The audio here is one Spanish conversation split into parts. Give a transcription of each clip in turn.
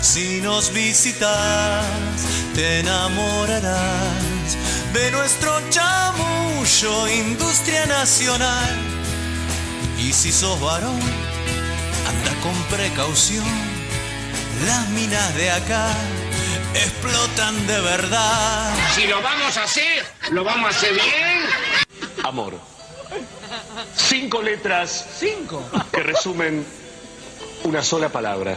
Si nos visitas, te enamorarás de nuestro chamullo, industria nacional. Y si sos varón, anda con precaución. Las minas de acá explotan de verdad. Si lo vamos a hacer, lo vamos a hacer bien. Amor. Cinco letras. Cinco. Que resumen una sola palabra.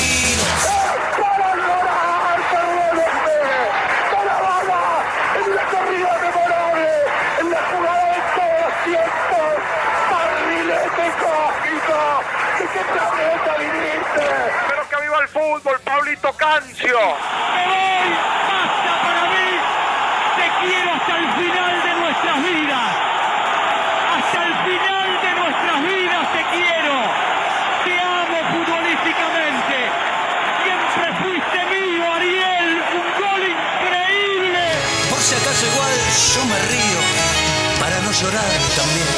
El fútbol, Pablito Cancio. ¡Me voy! ¡Basta para mí! ¡Te quiero hasta el final de nuestras vidas! ¡Hasta el final de nuestras vidas te quiero! ¡Te amo futbolísticamente! ¡Siempre fuiste mío, Ariel! ¡Un gol increíble! Por si acaso igual yo me río para no llorar también.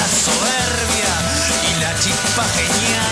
La soberbia y la chispa genial.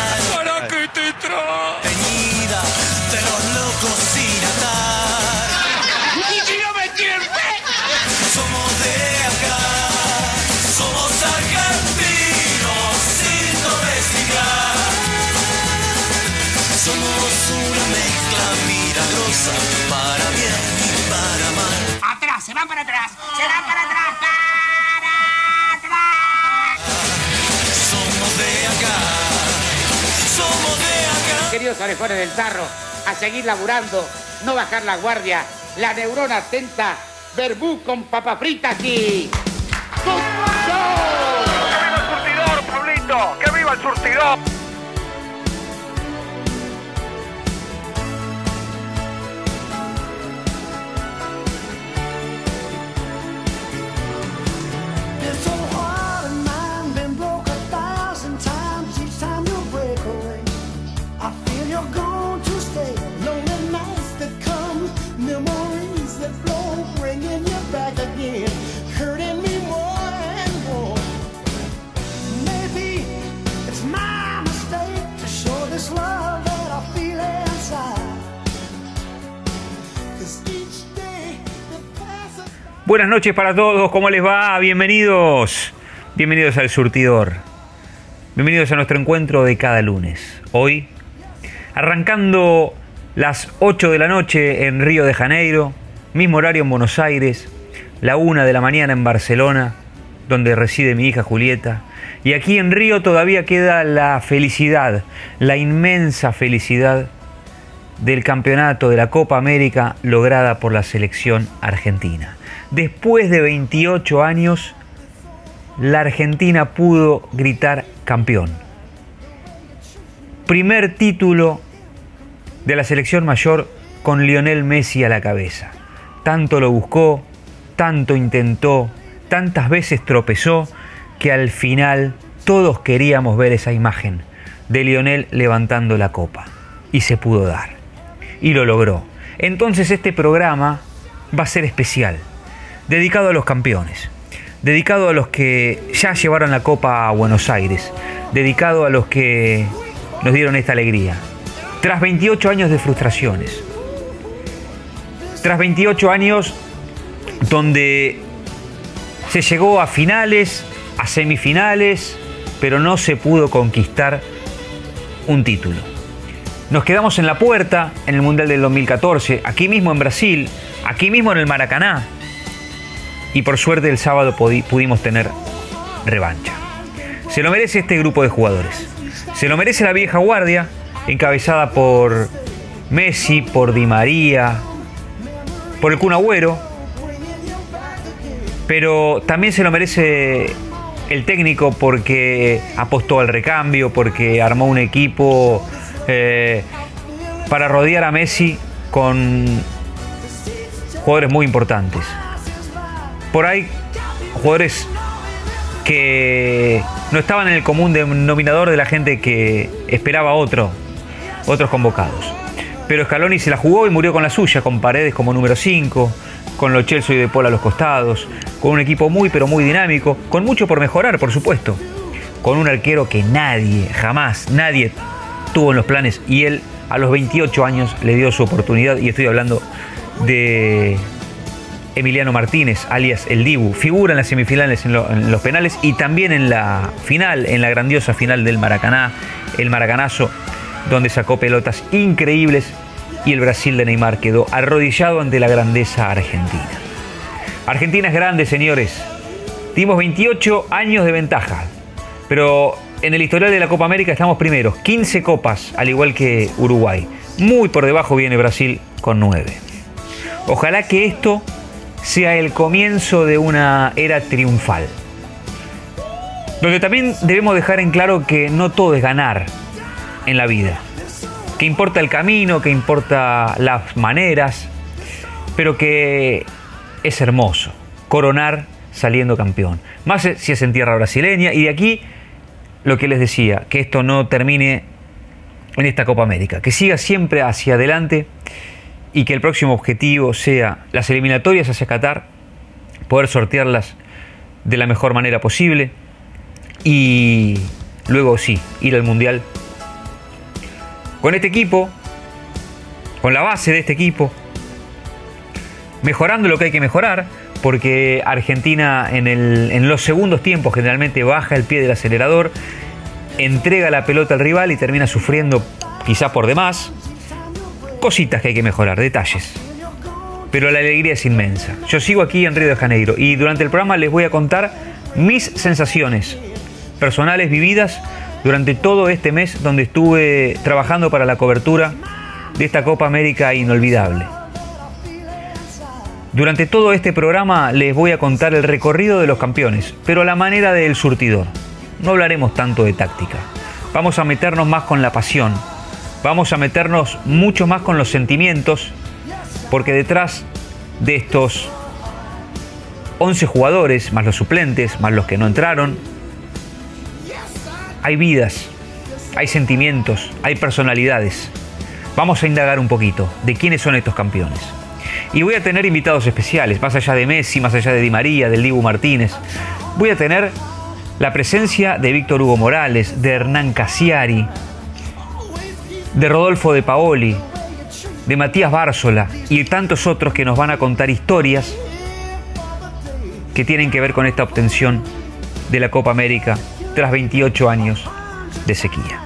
Queridos orejones del tarro, a seguir laburando, no bajar la guardia, la neurona atenta, verbú con papa frita aquí. ¡Que viva el surtidor, Pablito! ¡Que viva el surtidor! Buenas noches para todos, ¿cómo les va? Bienvenidos, bienvenidos al surtidor. Bienvenidos a nuestro encuentro de cada lunes. Hoy, arrancando las 8 de la noche en Río de Janeiro, mismo horario en Buenos Aires, la 1 de la mañana en Barcelona, donde reside mi hija Julieta. Y aquí en Río todavía queda la felicidad, la inmensa felicidad del campeonato de la Copa América lograda por la selección argentina. Después de 28 años, la Argentina pudo gritar campeón. Primer título de la selección mayor con Lionel Messi a la cabeza. Tanto lo buscó, tanto intentó, tantas veces tropezó, que al final todos queríamos ver esa imagen de Lionel levantando la copa. Y se pudo dar. Y lo logró. Entonces este programa va a ser especial, dedicado a los campeones, dedicado a los que ya llevaron la copa a Buenos Aires, dedicado a los que nos dieron esta alegría. Tras 28 años de frustraciones, tras 28 años donde se llegó a finales, a semifinales, pero no se pudo conquistar un título. Nos quedamos en la puerta en el Mundial del 2014, aquí mismo en Brasil, aquí mismo en el Maracaná. Y por suerte el sábado pudimos tener revancha. Se lo merece este grupo de jugadores. Se lo merece la vieja guardia, encabezada por Messi, por Di María, por el Kun Agüero, pero también se lo merece el técnico porque apostó al recambio, porque armó un equipo eh, para rodear a Messi con jugadores muy importantes. Por ahí, jugadores que no estaban en el común denominador de la gente que esperaba otro, otros convocados. Pero Scaloni se la jugó y murió con la suya, con Paredes como número 5, con los Chelsea y De Paul a los costados, con un equipo muy pero muy dinámico, con mucho por mejorar, por supuesto, con un arquero que nadie, jamás, nadie tuvo en los planes y él a los 28 años le dio su oportunidad y estoy hablando de Emiliano Martínez, alias El Dibu, figura en las semifinales en, en, los penales y también en la final, en la grandiosa final del Maracaná, el Maracanazo, donde sacó pelotas increíbles y el Brasil de Neymar quedó arrodillado ante la grandeza argentina. Argentina es grande, señores. Dimos 28 años de ventaja, pero en el historial de la Copa América estamos primeros, 15 copas, al igual que Uruguay. Muy por debajo viene Brasil con 9. Ojalá que esto sea el comienzo de una era triunfal. Donde también debemos dejar en claro que no todo es ganar en la vida que importa el camino, que importa las maneras, pero que es hermoso coronar saliendo campeón. Más si es en tierra brasileña y de aquí lo que les decía, que esto no termine en esta Copa América, que siga siempre hacia adelante y que el próximo objetivo sea las eliminatorias hacia Qatar, poder sortearlas de la mejor manera posible y luego sí, ir al Mundial con este equipo, con la base de este equipo, mejorando lo que hay que mejorar, porque Argentina en, los segundos tiempos generalmente baja el pie del acelerador, entrega la pelota al rival y termina sufriendo quizás por demás. Cositas que hay que mejorar, detalles. Pero la alegría es inmensa. Yo sigo aquí en Río de Janeiro y durante el programa les voy a contar mis sensaciones personales vividas durante todo este mes donde estuve trabajando para la cobertura de esta Copa América inolvidable. Durante todo este programa les voy a contar el recorrido de los campeones, pero a la manera del surtidor. No hablaremos tanto de táctica. Vamos a meternos más con la pasión. Vamos a meternos mucho más con los sentimientos, porque detrás de estos 11 jugadores, más los suplentes, más los que no entraron, hay vidas, hay sentimientos, hay personalidades. Vamos a indagar un poquito de quiénes son estos campeones. Y voy a tener invitados especiales, más allá de Messi, más allá de Di María, del Dibu Martínez. Voy a tener la presencia de Víctor Hugo Morales, de Hernán Casiari, de Rodolfo de Paoli, de Matías Bársola y tantos otros que nos van a contar historias que tienen que ver con esta obtención de la Copa América tras 28 años de sequía.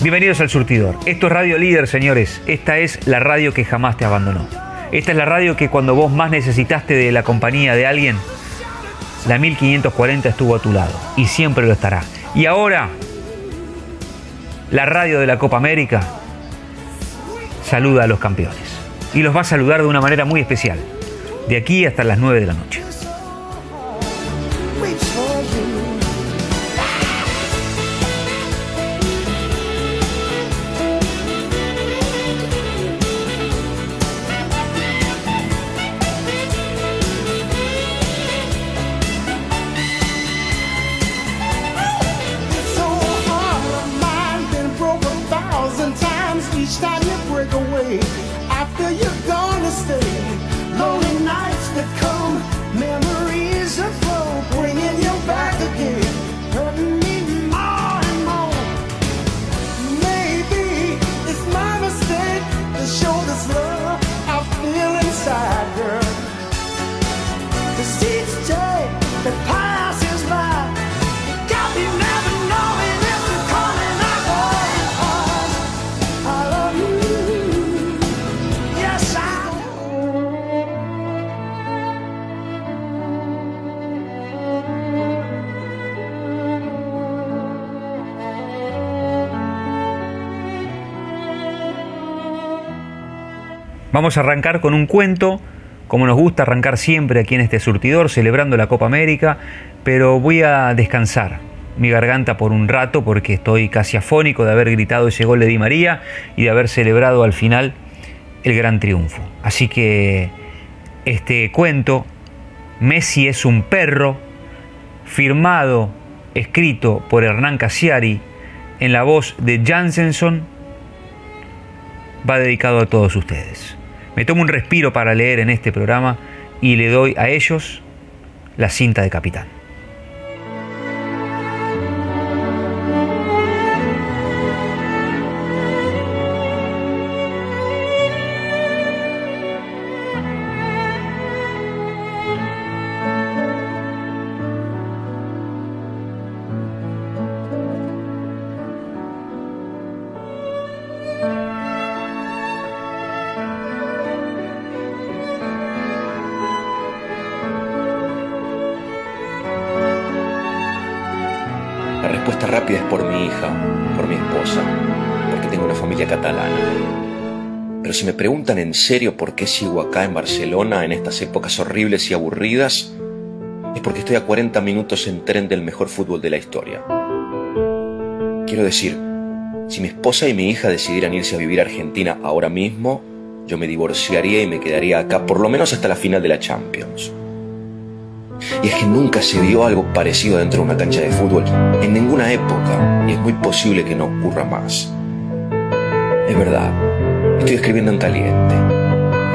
Bienvenidos al Surtidor. Esto es Radio Líder, señores. Esta es la radio que jamás te abandonó. Esta es la radio que cuando vos más necesitaste de la compañía de alguien, la 1540 estuvo a tu lado y siempre lo estará. Y ahora, la radio de la Copa América saluda a los campeones. Y los va a saludar de una manera muy especial, de aquí hasta las 9 de la noche. Vamos a arrancar con un cuento, como nos gusta arrancar siempre aquí en este surtidor, celebrando la Copa América, pero voy a descansar mi garganta por un rato porque estoy casi afónico de haber gritado ese gol de Di María y de haber celebrado al final el gran triunfo. Así que este cuento, Messi es un perro, firmado, escrito por Hernán Casiari, en la voz de Jansenson, va dedicado a todos ustedes. Me tomo un respiro para leer en este programa y le doy a ellos la cinta de capitán. Preguntan en serio por qué sigo acá en Barcelona en estas épocas horribles y aburridas, es porque estoy a 40 minutos en tren del mejor fútbol de la historia. Quiero decir, si mi esposa y mi hija decidieran irse a vivir a Argentina ahora mismo, yo me divorciaría y me quedaría acá por lo menos hasta la final de la Champions. Y es que nunca se vio algo parecido dentro de una cancha de fútbol en ninguna época y es muy posible que no ocurra más. Es verdad, estoy escribiendo en caliente.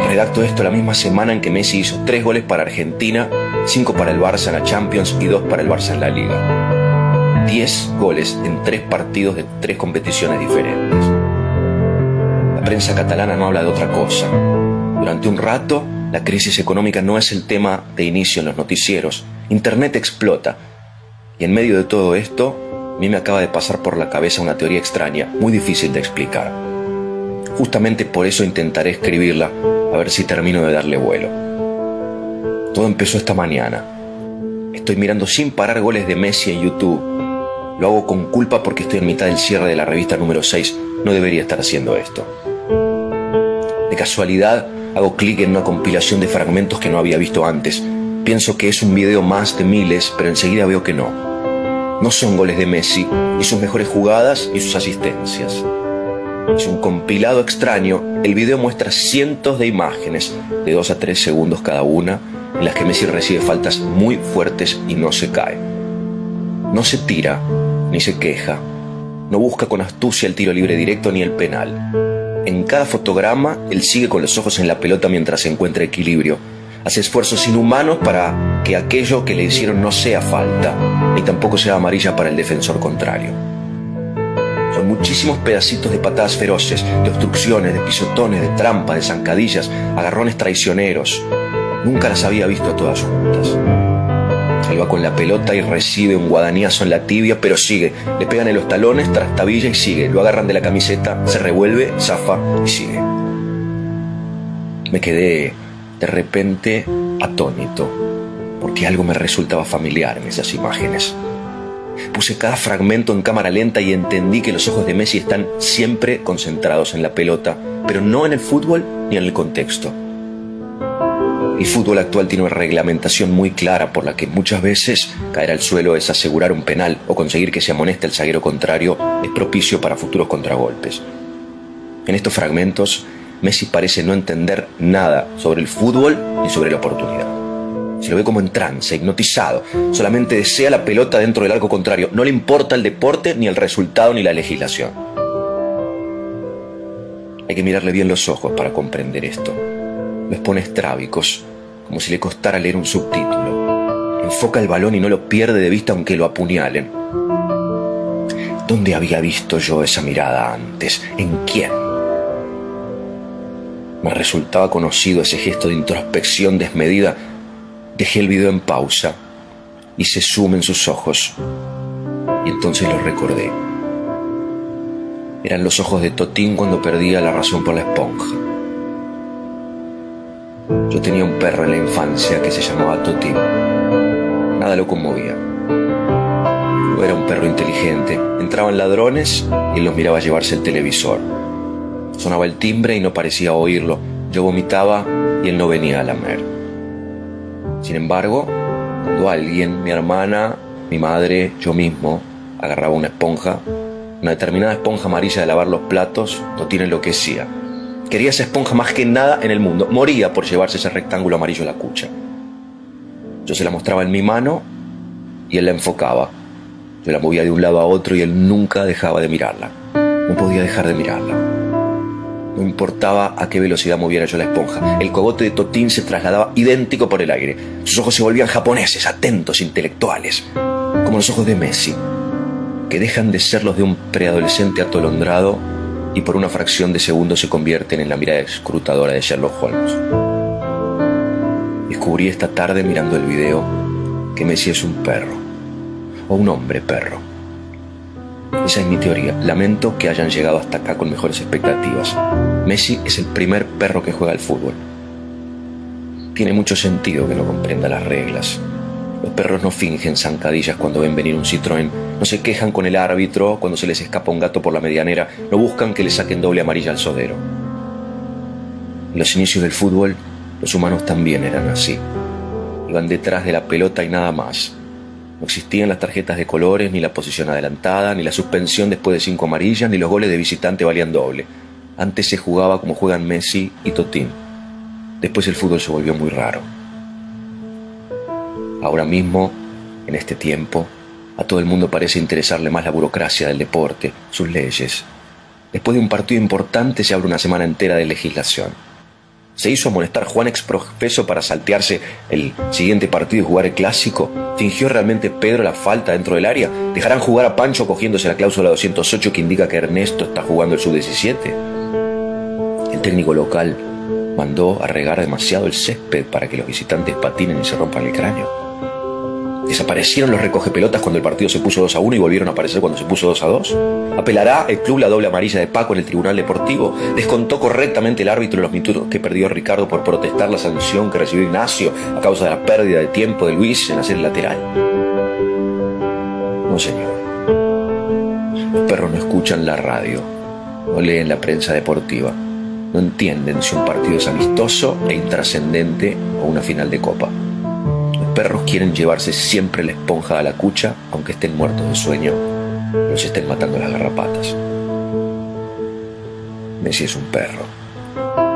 Redacto esto la misma semana en que Messi hizo tres goles para Argentina, cinco para el Barça en la Champions y dos para el Barça en la Liga. Diez goles en tres partidos de tres competiciones diferentes. La prensa catalana no habla de otra cosa. Durante un rato, la crisis económica no es el tema de inicio en los noticieros. Internet explota. Y en medio de todo esto, a mí me acaba de pasar por la cabeza una teoría extraña, muy difícil de explicar. Justamente por eso intentaré escribirla, a ver si termino de darle vuelo. Todo empezó esta mañana. Estoy mirando sin parar goles de Messi en YouTube. Lo hago con culpa porque estoy en mitad del cierre de la revista número 6. No debería estar haciendo esto. De casualidad, hago clic en una compilación de fragmentos que no había visto antes. Pienso que es un video más de miles, pero enseguida veo que no. No son goles de Messi, ni sus mejores jugadas, ni sus asistencias. Es un compilado extraño. El video muestra cientos de imágenes, de 2 a 3 segundos cada una, en las que Messi recibe faltas muy fuertes y no se cae. No se tira, ni se queja. No busca con astucia el tiro libre directo ni el penal. En cada fotograma, él sigue con los ojos en la pelota mientras encuentra equilibrio. Hace esfuerzos inhumanos para que aquello que le hicieron no sea falta, ni tampoco sea amarilla para el defensor contrario. Muchísimos pedacitos de patadas feroces, de obstrucciones, de pisotones, de trampas, de zancadillas, agarrones traicioneros. Nunca las había visto todas juntas. Él va con la pelota y recibe un guadañazo en la tibia, pero sigue. Le pegan en los talones, trastabilla y sigue. Lo agarran de la camiseta, se revuelve, zafa y sigue. Me quedé de repente atónito, porque algo me resultaba familiar en esas imágenes. Puse cada fragmento en cámara lenta y entendí que los ojos de Messi están siempre concentrados en la pelota, pero no en el fútbol ni en el contexto. El fútbol actual tiene una reglamentación muy clara por la que muchas veces caer al suelo es asegurar un penal o conseguir que se amoneste el zaguero contrario es propicio para futuros contragolpes. En estos fragmentos, Messi parece no entender nada sobre el fútbol ni sobre la oportunidad. Se lo ve como en trance, hipnotizado. Solamente desea la pelota dentro del arco contrario. No le importa el deporte, ni el resultado, ni la legislación. Hay que mirarle bien los ojos para comprender esto. Los pone estrábicos, como si le costara leer un subtítulo. Enfoca el balón y no lo pierde de vista aunque lo apuñalen. ¿Dónde había visto yo esa mirada antes? ¿En quién? Me resultaba conocido ese gesto de introspección desmedida. Dejé el video en pausa y se en sus ojos. Y entonces lo recordé. Eran los ojos de Totín cuando perdía la razón por la esponja. Yo tenía un perro en la infancia que se llamaba Totín. Nada lo conmovía. Era un perro inteligente. Entraban ladrones y él los miraba llevarse el televisor. Sonaba el timbre y no parecía oírlo. Yo vomitaba y él no venía a lamer. Sin embargo, cuando alguien, mi hermana, mi madre, yo mismo, agarraba una esponja, una determinada esponja amarilla de lavar los platos, Totín enloquecía. Quería esa esponja más que nada en el mundo. Moría por llevarse ese rectángulo amarillo a la cucha. Yo se la mostraba en mi mano y él la enfocaba. Yo la movía de un lado a otro y él nunca dejaba de mirarla. No podía dejar de mirarla. No importaba a qué velocidad moviera yo la esponja. El cogote de Totín se trasladaba idéntico por el aire. Sus ojos se volvían japoneses, atentos, intelectuales. Como los ojos de Messi, que dejan de ser los de un preadolescente atolondrado y por una fracción de segundo se convierten en la mirada escrutadora de Sherlock Holmes. Descubrí esta tarde mirando el video que Messi es un perro, o un hombre perro. Esa es mi teoría. Lamento que hayan llegado hasta acá con mejores expectativas. Messi es el primer perro que juega al fútbol. Tiene mucho sentido que no comprenda las reglas. Los perros no fingen zancadillas cuando ven venir un Citroën, no se quejan con el árbitro cuando se les escapa un gato por la medianera, no buscan que le saquen doble amarilla al sodero. En los inicios del fútbol, los humanos también eran así. Iban detrás de la pelota y nada más. No existían las tarjetas de colores, ni la posición adelantada, ni la suspensión después de cinco amarillas, ni los goles de visitante valían doble. Antes se jugaba como juegan Messi y Totín. Después el fútbol se volvió muy raro. Ahora mismo, en este tiempo, a todo el mundo parece interesarle más la burocracia del deporte, sus leyes. Después de un partido importante se abre una semana entera de legislación. ¿Se hizo amonestar Juan exprofeso para saltearse el siguiente partido y jugar el clásico? ¿Fingió realmente Pedro la falta dentro del área? ¿Dejarán jugar a Pancho cogiéndose la cláusula 208 que indica que Ernesto está jugando el sub-17? El técnico local mandó a regar demasiado el césped para que los visitantes patinen y se rompan el cráneo. ¿Desaparecieron los recoge pelotas cuando el partido se puso 2 a 1 y volvieron a aparecer cuando se puso 2 a 2? ¿Apelará el club la doble amarilla de Paco en el Tribunal Deportivo? ¿Descontó correctamente el árbitro los minutos que perdió Ricardo por protestar la sanción que recibió Ignacio a causa de la pérdida de tiempo de Luis en hacer el lateral? No, señor. Los perros no escuchan la radio, no leen la prensa deportiva, no entienden si un partido es amistoso e intrascendente o una final de copa perros quieren llevarse siempre la esponja a la cucha, aunque estén muertos de sueño, los estén matando las garrapatas. Messi es un perro.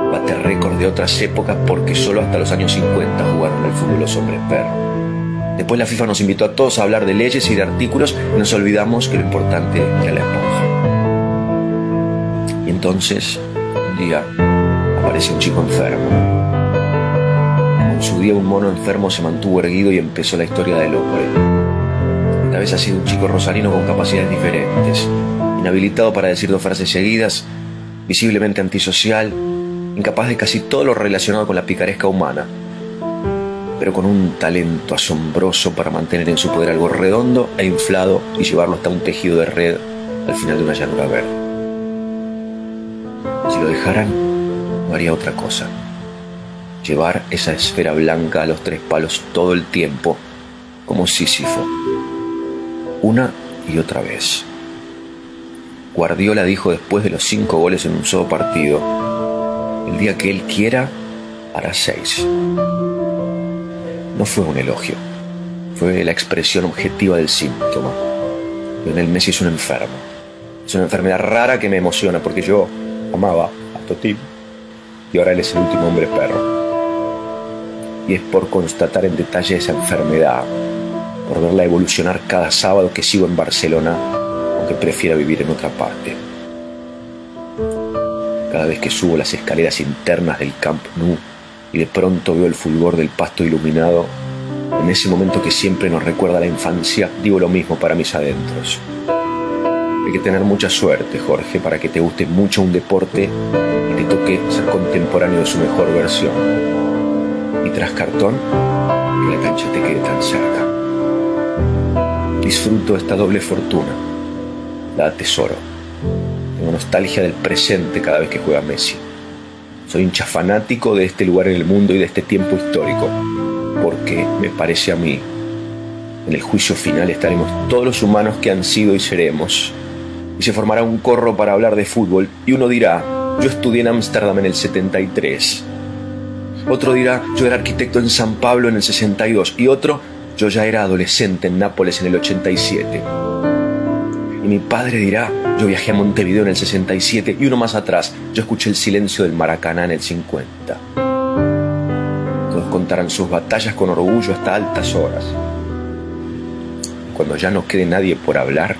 Bate récord de otras épocas porque solo hasta los años 50 jugaron al fútbol los hombres perros. Después la FIFA nos invitó a todos a hablar de leyes y de artículos y nos olvidamos que lo importante era la esponja. Y entonces, un día, aparece un chico enfermo su día un mono enfermo se mantuvo erguido y empezó la historia del hombre. Esta vez ha sido un chico rosarino con capacidades diferentes, inhabilitado para decir dos frases seguidas, visiblemente antisocial, incapaz de casi todo lo relacionado con la picaresca humana. pero con un talento asombroso para mantener en su poder algo redondo e inflado y llevarlo hasta un tejido de red al final de una llanura verde. Lo no haría otra cosa. Llevar esa esfera blanca a los tres palos todo el tiempo, como Sísifo. Una y otra vez. Guardiola dijo después de los cinco goles en un solo partido, el día que él quiera, hará seis. No fue un elogio, fue la expresión objetiva del síntoma. Lionel Messi es un enfermo. Es una enfermedad rara que me emociona porque yo amaba a Totín y ahora él es el último hombre perro. Y es por constatar en detalle esa enfermedad, por verla evolucionar cada sábado que sigo en Barcelona, aunque prefiera vivir en otra parte. Cada vez que subo las escaleras internas del Camp Nou y de pronto veo el fulgor del pasto iluminado, en ese momento que siempre nos recuerda la infancia, digo lo mismo para mis adentros. Hay que tener mucha suerte, Jorge, para que te guste mucho un deporte y te toque ser contemporáneo de su mejor versión. Y tras cartón, que la cancha te quede tan cerca. Disfruto esta doble fortuna. La atesoro. Tengo nostalgia del presente cada vez que juega Messi. Soy hincha fanático de este lugar en el mundo y de este tiempo histórico, porque me parece a mí, en el juicio final estaremos todos los humanos que han sido y seremos, y se formará un corro para hablar de fútbol, y uno dirá, yo estudié en Ámsterdam en el 73, otro dirá, yo era arquitecto en San Pablo en el 62, y otro, yo ya era adolescente en Nápoles en el 87. Y mi padre dirá, yo viajé a Montevideo en el 67 y uno más atrás, yo escuché el silencio del Maracaná en el 50. Todos contarán sus batallas con orgullo hasta altas horas. Cuando ya no quede nadie por hablar,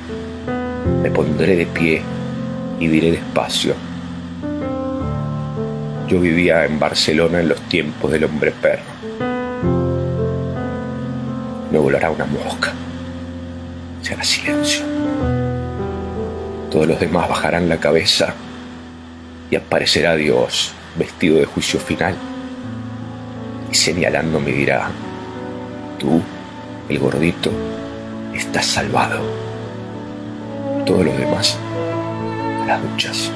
me pondré de pie y diré despacio. Yo vivía en Barcelona en los tiempos del hombre perro. Me volará una mosca. Se hará silencio. Todos los demás bajarán la cabeza y aparecerá Dios vestido de juicio final y señalando me dirá, tú, el gordito, estás salvado. Todos los demás, a las duchas.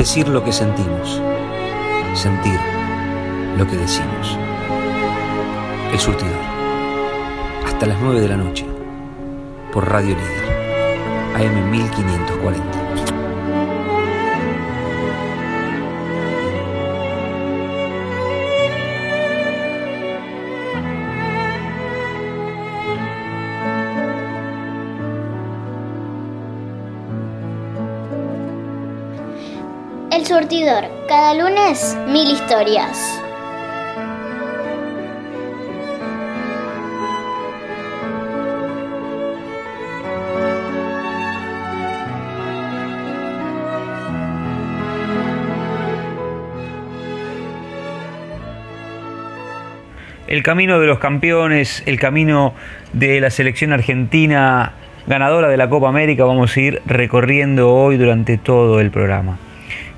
Decir lo que sentimos. Sentir lo que decimos. El surtidor. Hasta las 9 de la noche. Por Radio Líder. AM 1540. Lunes mil historias. El camino de los campeones, el camino de la selección argentina ganadora de la Copa América, vamos a ir recorriendo hoy durante todo el programa.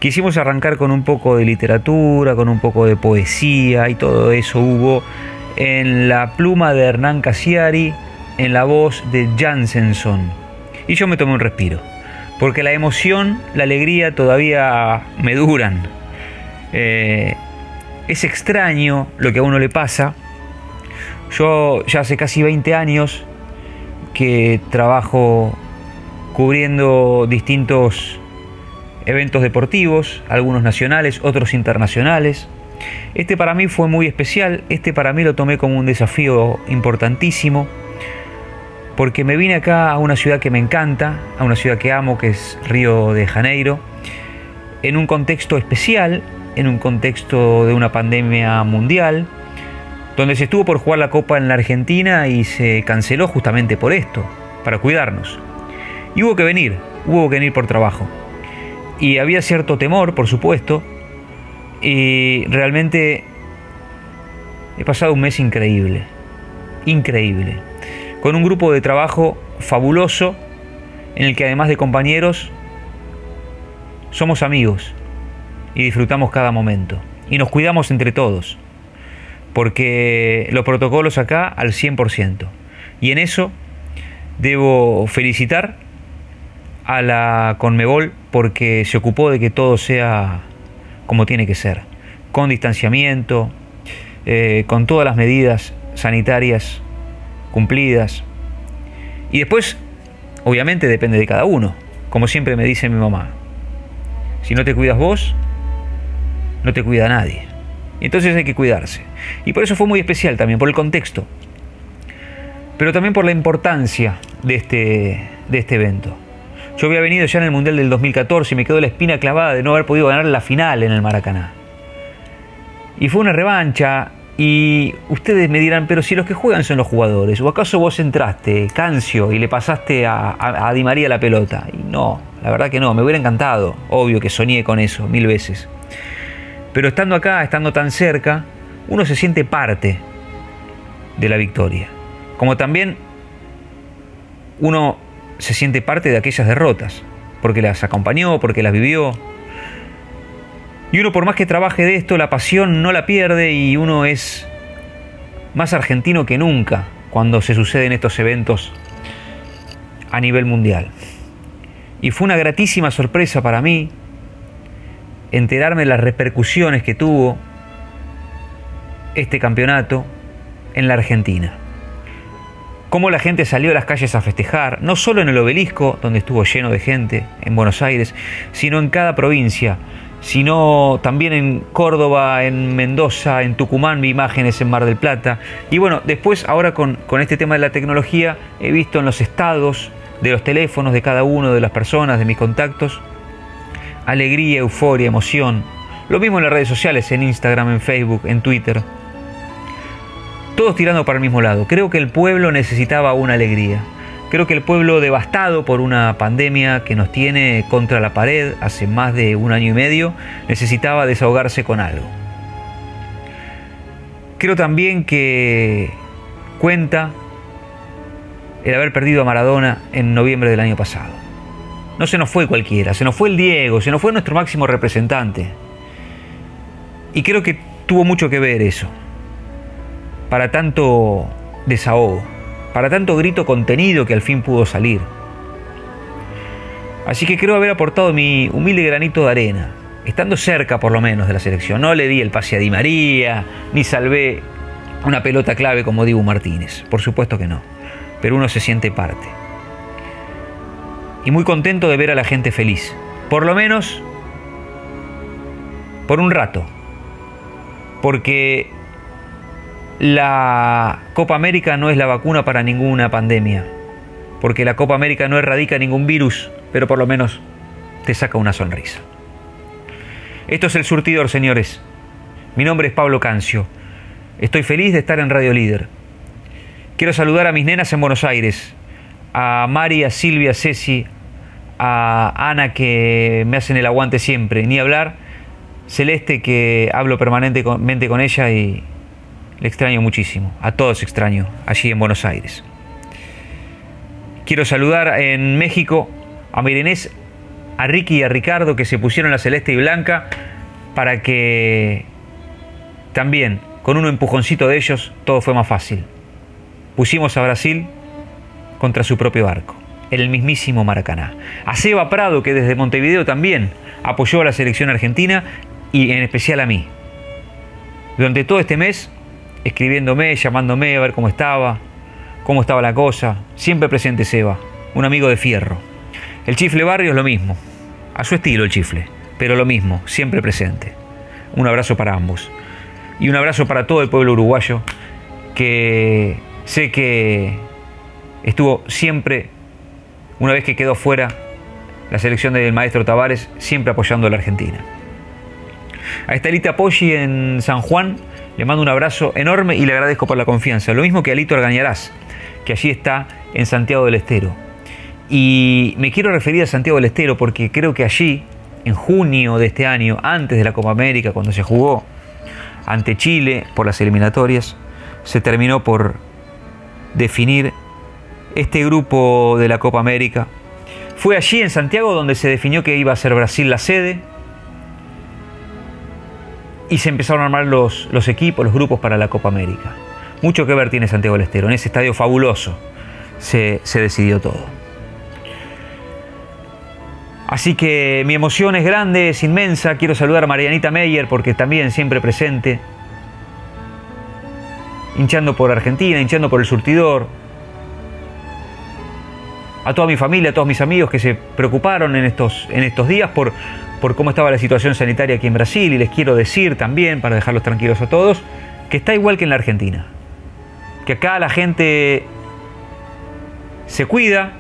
Quisimos arrancar con un poco de literatura, con un poco de poesía y todo eso hubo en la pluma de Hernán Casiari, en la voz de Jansenson. Y yo me tomé un respiro, porque la emoción, la alegría todavía me duran. Eh, es extraño lo que a uno le pasa. Yo ya hace casi 20 años que trabajo cubriendo distintos eventos deportivos, algunos nacionales, otros internacionales. Este para mí fue muy especial, este para mí lo tomé como un desafío importantísimo, porque me vine acá a una ciudad que me encanta, a una ciudad que amo, que es Río de Janeiro, en un contexto especial, en un contexto de una pandemia mundial, donde se estuvo por jugar la Copa en la Argentina y se canceló justamente por esto, para cuidarnos. Y hubo que venir, hubo que venir por trabajo. Y había cierto temor, por supuesto, y realmente he pasado un mes increíble, increíble, con un grupo de trabajo fabuloso en el que además de compañeros, somos amigos y disfrutamos cada momento. Y nos cuidamos entre todos, porque los protocolos acá al 100%. Y en eso debo felicitar a la Conmebol porque se ocupó de que todo sea como tiene que ser, con distanciamiento, eh, con todas las medidas sanitarias cumplidas. Y después, obviamente, depende de cada uno, como siempre me dice mi mamá. Si no te cuidas vos, no te cuida nadie. Entonces hay que cuidarse. Y por eso fue muy especial también, por el contexto. Pero también por la importancia de este, de este evento. Yo había venido ya en el Mundial del 2014 y me quedó la espina clavada de no haber podido ganar la final en el Maracaná. Y fue una revancha y ustedes me dirán, pero si los que juegan son los jugadores, ¿o acaso vos entraste, Cancio, y le pasaste a, a, a Di María la pelota? Y no, la verdad que no, me hubiera encantado, obvio que soñé con eso mil veces. Pero estando acá, estando tan cerca, uno se siente parte de la victoria. Como también uno se siente parte de aquellas derrotas, porque las acompañó, porque las vivió. Y uno por más que trabaje de esto, la pasión no la pierde y uno es más argentino que nunca cuando se suceden estos eventos a nivel mundial. Y fue una gratísima sorpresa para mí enterarme de las repercusiones que tuvo este campeonato en la Argentina. Cómo la gente salió a las calles a festejar, no solo en el obelisco, donde estuvo lleno de gente, en Buenos Aires, sino en cada provincia, sino también en Córdoba, en Mendoza, en Tucumán, vi imágenes en Mar del Plata. Y bueno, después ahora con, con este tema de la tecnología, he visto en los estados de los teléfonos de cada uno de las personas, de mis contactos, alegría, euforia, emoción. Lo mismo en las redes sociales, en Instagram, en Facebook, en Twitter. Todos tirando para el mismo lado. Creo que el pueblo necesitaba una alegría. Creo que el pueblo devastado por una pandemia que nos tiene contra la pared hace más de un año y medio, necesitaba desahogarse con algo. Creo también que cuenta el haber perdido a Maradona en noviembre del año pasado. No se nos fue cualquiera, se nos fue el Diego, se nos fue nuestro máximo representante. Y creo que tuvo mucho que ver eso. Para tanto desahogo, para tanto grito contenido que al fin pudo salir. Así que creo haber aportado mi humilde granito de arena, estando cerca por lo menos de la selección. No le di el pase a Di María, ni salvé una pelota clave como Dibu Martínez. Por supuesto que no. Pero uno se siente parte y muy contento de ver a la gente feliz. Por lo menos por un rato. Porque la Copa América no es la vacuna para ninguna pandemia. Porque la Copa América no erradica ningún virus, pero por lo menos te saca una sonrisa. Esto es el surtidor, señores. Mi nombre es Pablo Cancio. Estoy feliz de estar en Radio Líder. Quiero saludar a mis nenas en Buenos Aires, a María, Silvia, Ceci, a Ana que me hacen el aguante siempre, ni hablar, Celeste que hablo permanentemente con ella y le extraño muchísimo, a todos extraño, allí en Buenos Aires. Quiero saludar en México a Mirenés, a Ricky y a Ricardo que se pusieron la celeste y blanca para que también con un empujoncito de ellos todo fue más fácil. Pusimos a Brasil contra su propio barco, el mismísimo Maracaná. A Seba Prado, que desde Montevideo también apoyó a la selección argentina y en especial a mí. Durante todo este mes, escribiéndome, llamándome a ver cómo estaba, cómo estaba la cosa, siempre presente Seba, un amigo de fierro. El chifle barrio es lo mismo, a su estilo el chifle, pero lo mismo, siempre presente. Un abrazo para ambos. Y un abrazo para todo el pueblo uruguayo, que sé que estuvo siempre, una vez que quedó fuera, la selección del maestro Tavares, siempre apoyando a la Argentina. A Estelita Poggi en San Juan le mando un abrazo enorme y le agradezco por la confianza. Lo mismo que a Lito que allí está en Santiago del Estero. Y me quiero referir a Santiago del Estero porque creo que allí, en junio de este año, antes de la Copa América, cuando se jugó ante Chile por las eliminatorias, se terminó por definir este grupo de la Copa América. Fue allí en Santiago donde se definió que iba a ser Brasil la sede y se empezaron a armar los, los equipos, los grupos para la Copa América. Mucho que ver tiene Santiago del Estero. En ese estadio fabuloso se, se decidió todo. Así que mi emoción es grande, es inmensa. Quiero saludar a Marianita Meyer porque también siempre presente. Hinchando por Argentina, hinchando por el surtidor. A toda mi familia, a todos mis amigos que se preocuparon en estos, en estos días por, por cómo estaba la situación sanitaria aquí en Brasil. Y les quiero decir también, para dejarlos tranquilos a todos, que está igual que en la Argentina. Que acá la gente se cuida,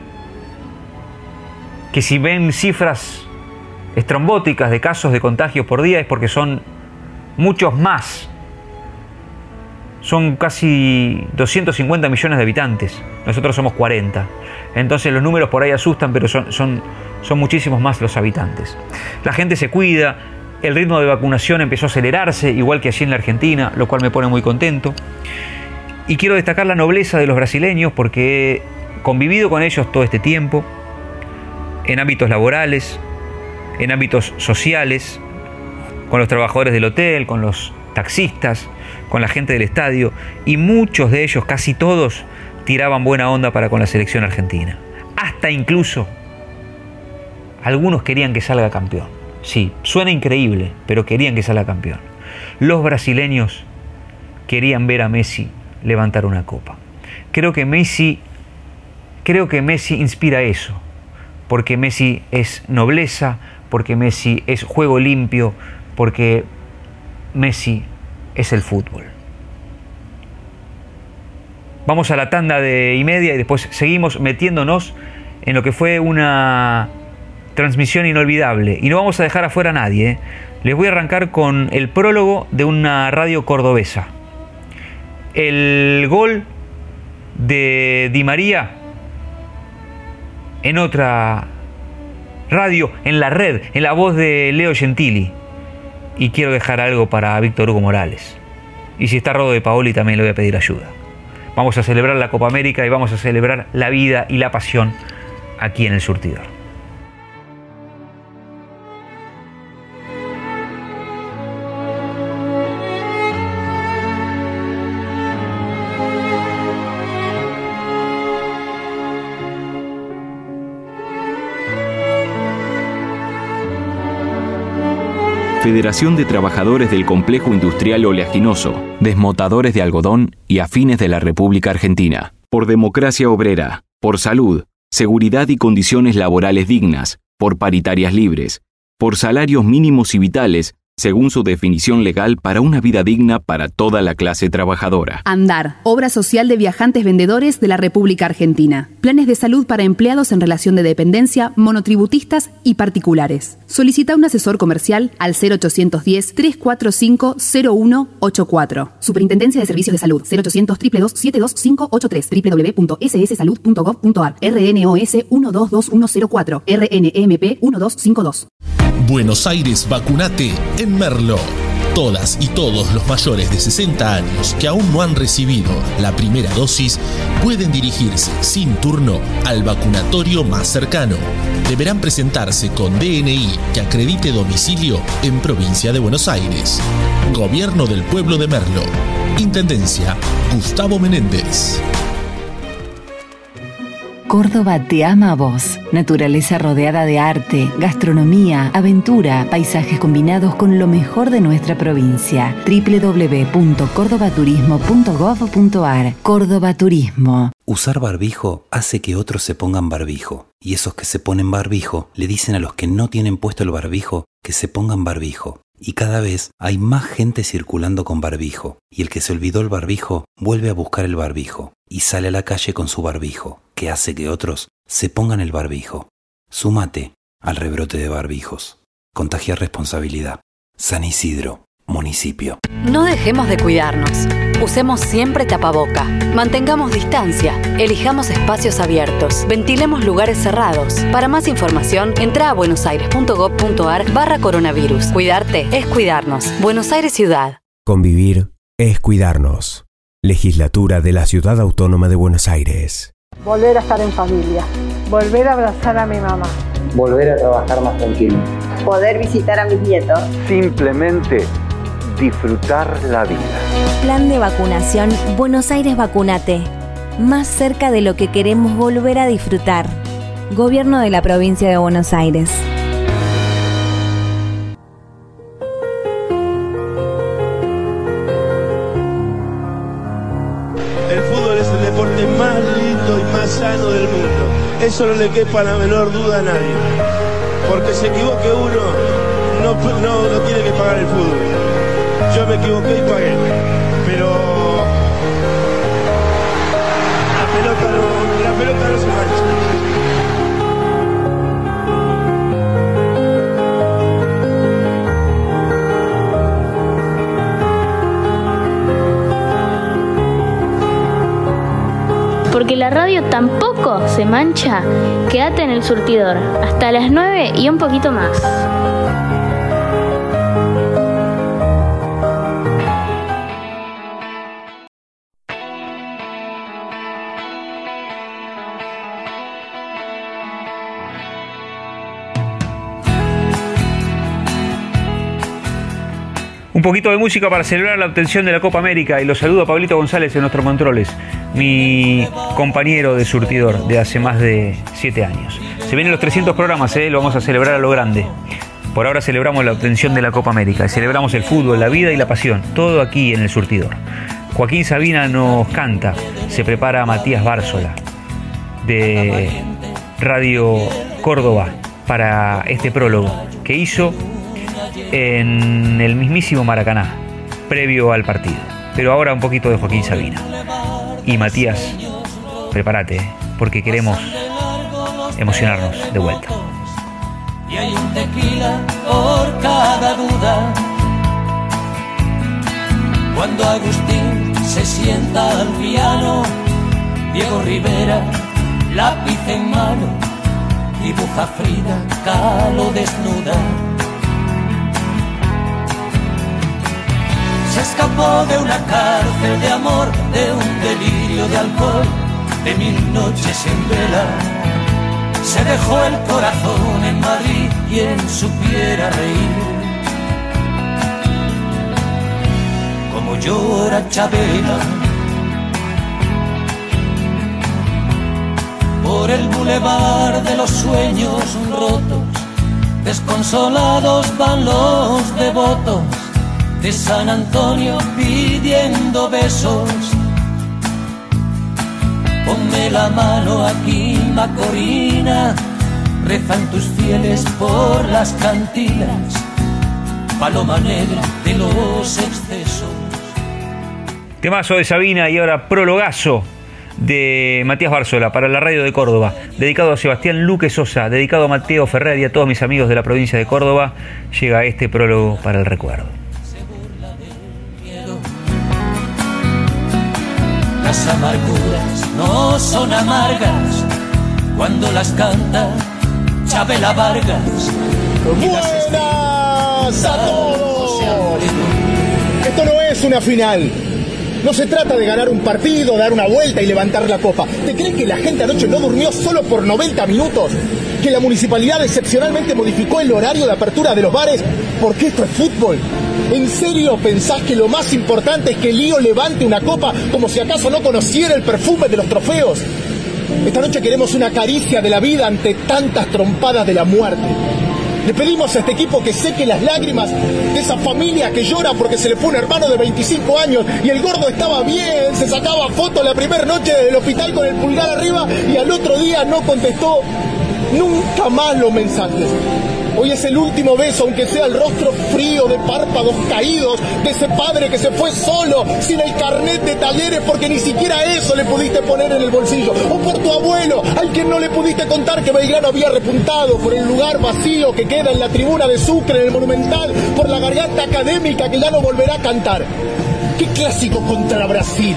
que si ven cifras estrombóticas de casos de contagios por día es porque son muchos más. Son casi 250 millones de habitantes. Nosotros somos 40. Entonces los números por ahí asustan, pero son, son, son muchísimos más los habitantes. La gente se cuida, el ritmo de vacunación empezó a acelerarse, igual que allí en la Argentina, lo cual me pone muy contento. Y quiero destacar la nobleza de los brasileños porque he convivido con ellos todo este tiempo en ámbitos laborales, en ámbitos sociales, con los trabajadores del hotel, con los taxistas, con la gente del estadio, y muchos de ellos, casi todos, tiraban buena onda para con la selección argentina. Hasta incluso algunos querían que salga campeón. Sí, suena increíble, pero querían que salga campeón. Los brasileños querían ver a Messi levantar una copa. Creo que Messi creo que Messi inspira eso porque Messi es nobleza, porque Messi es juego limpio, porque Messi es el fútbol. Vamos a la tanda de y media y después seguimos metiéndonos en lo que fue una transmisión inolvidable. Y no vamos a dejar afuera a nadie. ¿eh? Les voy a arrancar con el prólogo de una radio cordobesa. El gol de Di María en otra radio, en la red, en la voz de Leo Gentili. Y quiero dejar algo para Víctor Hugo Morales. Y si está Rodo de Paoli también le voy a pedir ayuda. Vamos a celebrar la Copa América y vamos a celebrar la vida y la pasión aquí en el surtidor. Federación de Trabajadores del Complejo Industrial Oleaginoso, Desmotadores de Algodón y Afines de la República Argentina. Por democracia obrera, por salud, seguridad y condiciones laborales dignas, por paritarias libres, por salarios mínimos y vitales, según su definición legal para una vida digna para toda la clase trabajadora. Andar, obra social de viajantes vendedores de la República Argentina. Planes de salud para empleados en relación de dependencia, monotributistas y particulares. Solicita un asesor comercial al 0810-345-0184. Superintendencia de Servicios de Salud 0800 72583 www.sssalud.gov.ar RNOS 122104 RNMP 1252. Buenos Aires Vacunate en Merlo. Todas y todos los mayores de 60 años que aún no han recibido la primera dosis pueden dirigirse sin turno al vacunatorio más cercano. Deberán presentarse con DNI que acredite domicilio en provincia de Buenos Aires. Gobierno del Pueblo de Merlo. Intendencia Gustavo Menéndez. Córdoba te ama a vos. Naturaleza rodeada de arte, gastronomía, aventura, paisajes combinados con lo mejor de nuestra provincia. www.cordobaturismo.gov.ar Córdoba Turismo. Usar barbijo hace que otros se pongan barbijo. Y esos que se ponen barbijo le dicen a los que no tienen puesto el barbijo que se pongan barbijo. Y cada vez hay más gente circulando con barbijo. Y el que se olvidó el barbijo vuelve a buscar el barbijo. Y sale a la calle con su barbijo, que hace que otros se pongan el barbijo. Súmate al rebrote de barbijos. Contagiar responsabilidad. San Isidro, municipio. No dejemos de cuidarnos. Usemos siempre tapaboca. Mantengamos distancia. Elijamos espacios abiertos. Ventilemos lugares cerrados. Para más información, entra a buenosaires.gov.ar barra coronavirus. Cuidarte es cuidarnos. Buenos Aires Ciudad. Convivir es cuidarnos. Legislatura de la Ciudad Autónoma de Buenos Aires. Volver a estar en familia. Volver a abrazar a mi mamá. Volver a trabajar más tranquilo. Poder visitar a mis nietos. Simplemente disfrutar la vida. Plan de vacunación Buenos Aires Vacunate. Más cerca de lo que queremos volver a disfrutar. Gobierno de la provincia de Buenos Aires. El fútbol es el deporte más lindo y más sano del mundo. Eso no le quepa la menor duda a nadie. Porque se equivoque uno, no, no, no tiene que pagar el fútbol. Yo me equivoqué y pagué. Pero la pelota no, la pelota no se mancha. Porque la radio tampoco se mancha, quédate en el surtidor. Hasta las 9 y un poquito más. Un poquito de música para celebrar la obtención de la Copa América y los saludo a Pablito González en nuestros controles, mi compañero de surtidor de hace más de 7 años. Se vienen los 300 programas, ¿eh? lo vamos a celebrar a lo grande. Por ahora celebramos la obtención de la Copa América, celebramos el fútbol, la vida y la pasión, todo aquí en el surtidor. Joaquín Sabina nos canta, se prepara Matías Bársola de Radio Córdoba para este prólogo que hizo en el mismísimo Maracaná, previo al partido. Pero ahora un poquito de Joaquín Sabina. Y Matías, prepárate, porque queremos emocionarnos de vuelta. Y hay un tequila por cada duda. Cuando Agustín se sienta al piano, Diego Rivera, lápiz en mano, dibuja Frida Kahlo desnuda. Se escapó de una cárcel de amor, de un delirio de alcohol, de mil noches en vela. Se dejó el corazón en Madrid, quien supiera reír. Como llora Chabela. Por el bulevar de los sueños rotos, desconsolados van los devotos de San Antonio pidiendo besos. Ponme la mano aquí, Macorina, rezan tus fieles por las cantinas, paloma negra de los excesos. Temazo de Sabina y ahora prologazo de Matías Bársola para la radio de Córdoba, dedicado a Sebastián Luque Sosa, dedicado a Mateo Ferrer y a todos mis amigos de la provincia de Córdoba, llega este prólogo para el recuerdo. Las amarguras no son amargas cuando las canta Chabela Vargas. ¡Buenas a todos! Esto no es una final. No se trata de ganar un partido, dar una vuelta y levantar la copa. ¿Te crees que la gente anoche no durmió solo por 90 minutos? ¿Que la municipalidad excepcionalmente modificó el horario de apertura de los bares? Porque esto es fútbol. ¿En serio pensás que lo más importante es que Lío levante una copa como si acaso no conociera el perfume de los trofeos? Esta noche queremos una caricia de la vida ante tantas trompadas de la muerte. Le pedimos a este equipo que seque las lágrimas de esa familia que llora porque se le fue un hermano de 25 años y el gordo estaba bien, se sacaba foto la primera noche del hospital con el pulgar arriba y al otro día no contestó nunca más los mensajes. Hoy es el último beso, aunque sea el rostro frío de párpados caídos de ese padre que se fue solo, sin el carnet de talleres, porque ni siquiera eso le pudiste poner en el bolsillo. O por tu abuelo, al que no le pudiste contar que Belgrano había repuntado por el lugar vacío que queda en la tribuna de Sucre, en el Monumental, por la garganta académica que ya no volverá a cantar. ¿Qué clásico contra Brasil?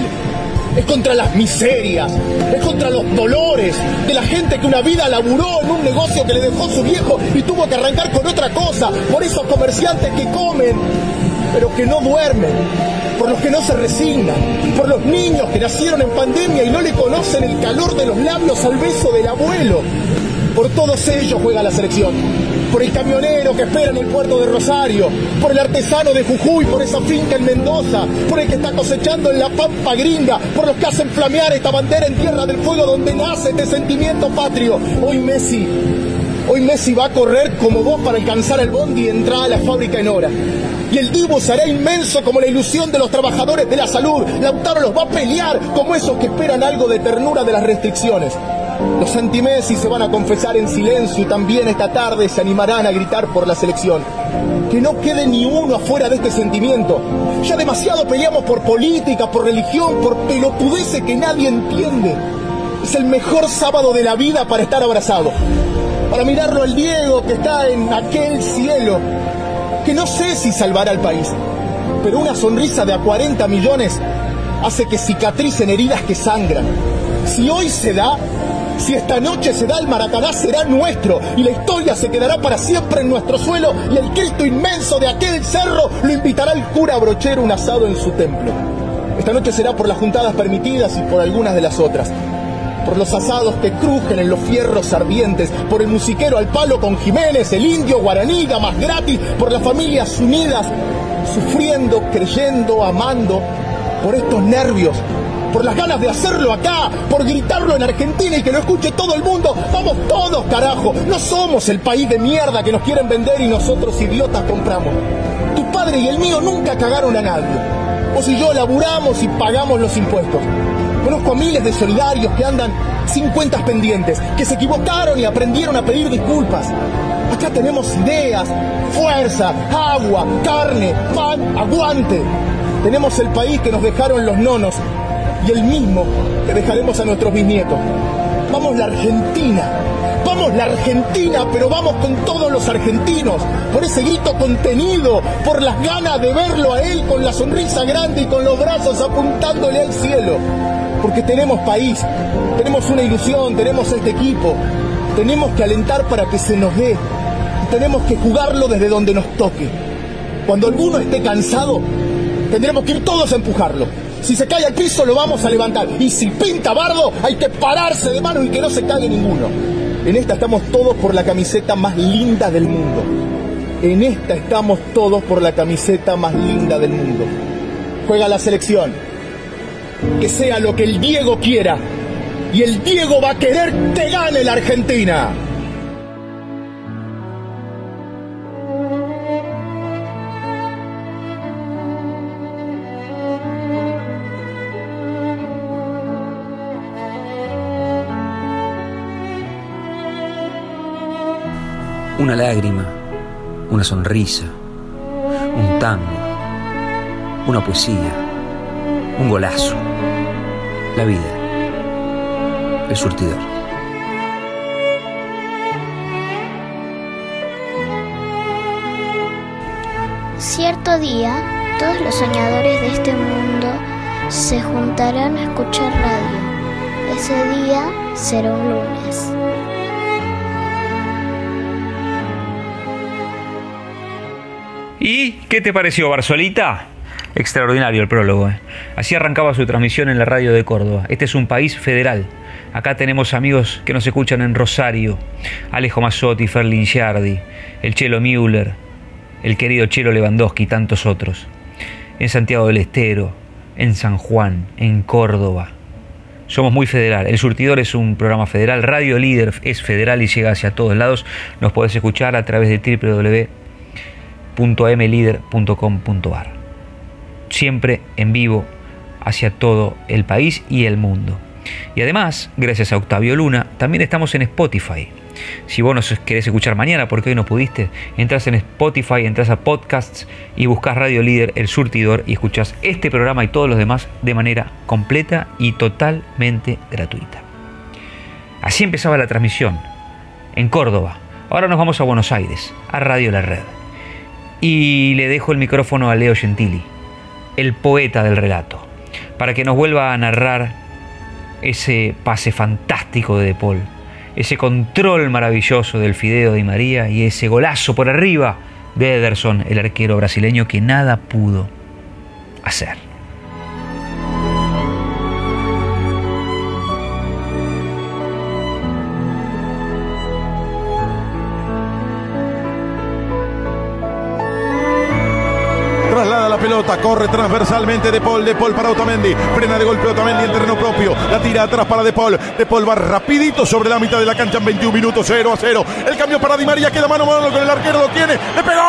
Es contra las miserias, es contra los dolores de la gente que una vida laburó en un negocio que le dejó su viejo y tuvo que arrancar con otra cosa, por esos comerciantes que comen, pero que no duermen, por los que no se resignan, por los niños que nacieron en pandemia y no le conocen el calor de los labios al beso del abuelo. Por todos ellos juega la selección. Por el camionero que espera en el puerto de Rosario, por el artesano de Jujuy, por esa finca en Mendoza, por el que está cosechando en la Pampa Gringa, por los que hacen flamear esta bandera en Tierra del Fuego donde nace este sentimiento patrio. Hoy Messi, hoy Messi va a correr como vos para alcanzar el bondi y entrar a la fábrica en hora. Y el Divo será inmenso como la ilusión de los trabajadores de la salud. Lautaro los va a pelear como esos que esperan algo de ternura de las restricciones. Los anti-Messi se van a confesar en silencio y también esta tarde se animarán a gritar por la selección. Que no quede ni uno afuera de este sentimiento. Ya demasiado peleamos por política, por religión, por pelotudeces que nadie entiende. Es el mejor sábado de la vida para estar abrazado. Para mirarlo al Diego que está en aquel cielo. Que no sé si salvará al país. Pero una sonrisa de a 40 millones hace que cicatricen heridas que sangran. Si hoy se da, si esta noche se da el Maracaná será nuestro y la historia se quedará para siempre en nuestro suelo y el Cristo inmenso de aquel cerro lo invitará el cura a brochero un asado en su templo. Esta noche será por las juntadas permitidas y por algunas de las otras. Por los asados que crujen en los fierros ardientes, por el musiquero al palo con Jiménez, el indio guaraní, más gratis, por las familias unidas, sufriendo, creyendo, amando, por estos nervios, por las ganas de hacerlo acá, por gritarlo en Argentina y que lo escuche todo el mundo. Vamos todos, carajo. No somos el país de mierda que nos quieren vender y nosotros idiotas compramos. Tu padre y el mío nunca cagaron a nadie. Vos y yo laburamos y pagamos los impuestos. Conozco a miles de solidarios que andan sin cuentas pendientes, que se equivocaron y aprendieron a pedir disculpas. Acá tenemos ideas, fuerza, agua, carne, pan, aguante. Tenemos el país que nos dejaron los nonos y el mismo que dejaremos a nuestros bisnietos. Vamos la Argentina, vamos la Argentina, pero vamos con todos los argentinos, por ese grito contenido, por las ganas de verlo a él con la sonrisa grande y con los brazos apuntándole al cielo. Porque tenemos país, tenemos una ilusión, tenemos este equipo, tenemos que alentar para que se nos dé tenemos que jugarlo desde donde nos toque. Cuando alguno esté cansado, tendremos que ir todos a empujarlo. Si se cae al piso lo vamos a levantar. Y si pinta bardo, hay que pararse de mano y que no se caiga ninguno. En esta estamos todos por la camiseta más linda del mundo. En esta estamos todos por la camiseta más linda del mundo. Juega la selección. Que sea lo que el Diego quiera. Y el Diego va a querer que gane la Argentina. Una lágrima, una sonrisa, un tango, una poesía, un golazo, la vida, el surtidor. Cierto día, todos los soñadores de este mundo se juntarán a escuchar radio. Ese día será un lunes. ¿Y qué te pareció, Barzuelita? Extraordinario el prólogo. ¿eh? Así arrancaba su transmisión en la radio de Córdoba. Este es un país federal. Acá tenemos amigos que nos escuchan en Rosario, Alejo Mazzotti, Ferlin Giardi, el Chelo Müller, el querido Chelo Lewandowski y tantos otros. En Santiago del Estero, en San Juan, en Córdoba. Somos muy federal. El Surtidor es un programa federal. Radio Líder es federal y llega hacia todos lados. Nos podés escuchar a través de www.mlider.com.ar. Siempre en vivo hacia todo el país y el mundo. Y además, gracias a Octavio Luna, también estamos en Spotify. Si vos nos querés escuchar mañana porque hoy no pudiste, entras en Spotify, entras a podcasts y buscas Radio Líder, El Surtidor y escuchás este programa y todos los demás de manera completa y totalmente gratuita. Así empezaba la transmisión, en Córdoba. Ahora nos vamos a Buenos Aires, a Radio La Red. Y le dejo el micrófono a Leo Gentili, el poeta del relato, para que nos vuelva a narrar ese pase fantástico de De Paul, ese control maravilloso del Fideo de María y ese golazo por arriba de Ederson, el arquero brasileño que nada pudo hacer. Corre transversalmente De Paul, De Paul para Otamendi, frena de golpe Otamendi en terreno propio, la tira atrás para De Paul, De Paul va rapidito sobre la mitad de la cancha en 21 minutos, 0 a 0, el cambio para Di María, queda mano a mano con el arquero, lo tiene, le pegó.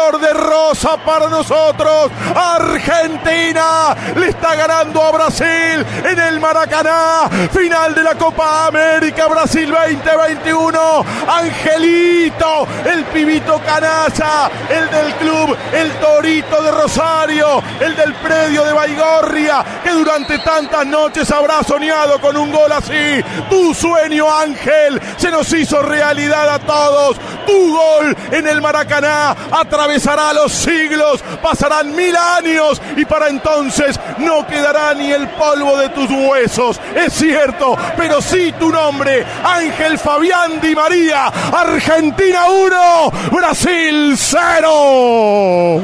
De rosa para nosotros, Argentina le está ganando a Brasil en el Maracaná, final de la Copa América Brasil 2021, Angelito, el pibito canalla, el del club, el torito de Rosario, el del predio de Baigorria, que durante tantas noches habrá soñado con un gol así. Tu sueño, Ángel, se nos hizo realidad a todos. Tu en el Maracaná atravesará los siglos, pasarán mil años y para entonces no quedará ni el polvo de tus huesos. Es cierto, pero sí tu nombre, Ángel Fabián Di María, Argentina 1, Brasil 0.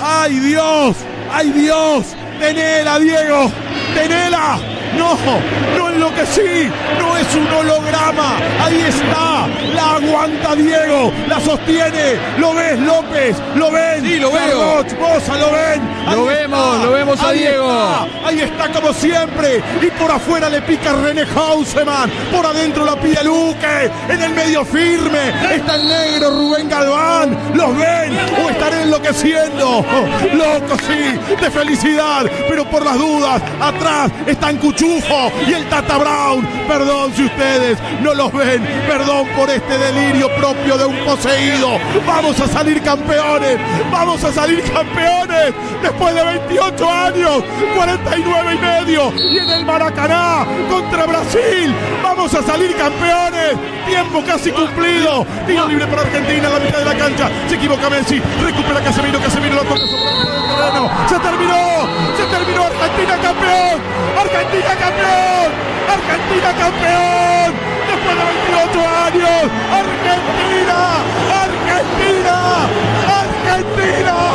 ¡Ay Dios! ¡Ay Dios! ¡Tenela, Diego! ¡Tenela! No, no enloquecí, no es un holograma, ahí está, la aguanta Diego, la sostiene, lo ves López, lo ven, Sí, lo veo. Carlos, Bosa, lo ven, Lo vemos, lo vemos a Diego. está, ahí está como siempre, y por afuera le pica René Hauseman, por adentro la pide Luque, en el medio firme, está el negro Rubén Galván, los ven, o estaré enloqueciendo, loco sí, de felicidad, pero por las dudas, atrás están Cuchufo y el Tata Brown, perdón si ustedes no los ven, perdón por este delirio propio de un poseído, vamos a salir campeones, vamos a salir campeones, después de 28 años, 49 y medio, y en el Maracaná contra Brasil, vamos a salir campeones, tiempo casi cumplido, tiro libre para Argentina en la mitad de la cancha, se equivoca Messi, recupera Casemiro, Casemiro la toca sobre el terreno, se terminó, se terminó, Argentina campeón, Argentina campeón, Argentina campeón, después de 28 años, Argentina, Argentina, Argentina,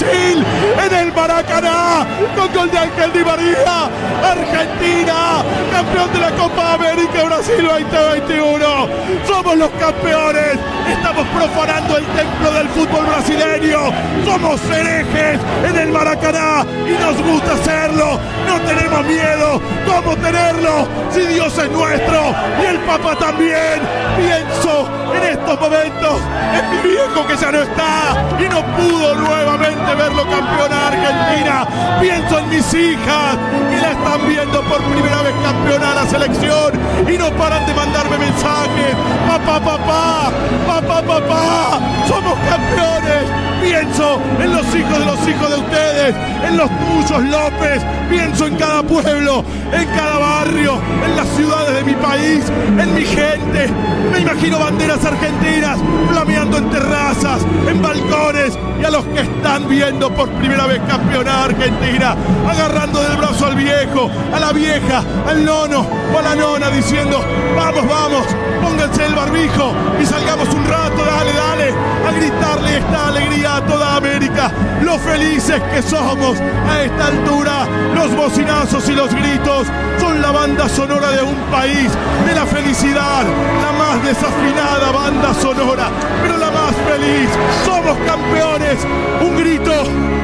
Brasil en el Maracaná con gol de Ángel Di María, Argentina, campeón de la Copa América Brasil 2021, somos los campeones, estamos profanando el templo del fútbol brasileño, somos herejes en el Maracaná y nos gusta hacerlo, no tenemos miedo, ¿cómo tenerlo si Dios es nuestro y el Papa también? Pienso en estos momentos en mi viejo que ya no está y no pudo nuevamente verlo campeón a Argentina. Pienso en mis hijas que la están viendo por primera vez campeona a la selección y no paran de mandarme mensajes. Papá, papá, papá, papá, somos campeones. Pienso en los hijos de los hijos de ustedes, en los tuyos, López. Pienso en cada pueblo, en cada barrio, en las ciudades de mi país, en mi gente. Me imagino banderas argentinas flameando en terrazas, en balcones y a los que están viendo por primera vez campeonar Argentina, agarrando del brazo al viejo, a la vieja, al nono o a la nona diciendo, vamos, vamos, pónganse el barbijo y salgamos un rato, dale, dale, a gritarle esta alegría a toda América, lo felices que somos a esta altura, los bocinazos y los gritos son la banda sonora de un país, de la felicidad, la más desafinada banda sonora, pero la más feliz, somos campeones, un grito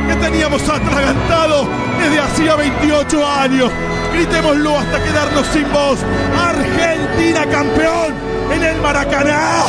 que teníamos atragantado desde hacía 28 años. Gritémoslo hasta quedarnos sin voz. Argentina campeón en el Maracaná.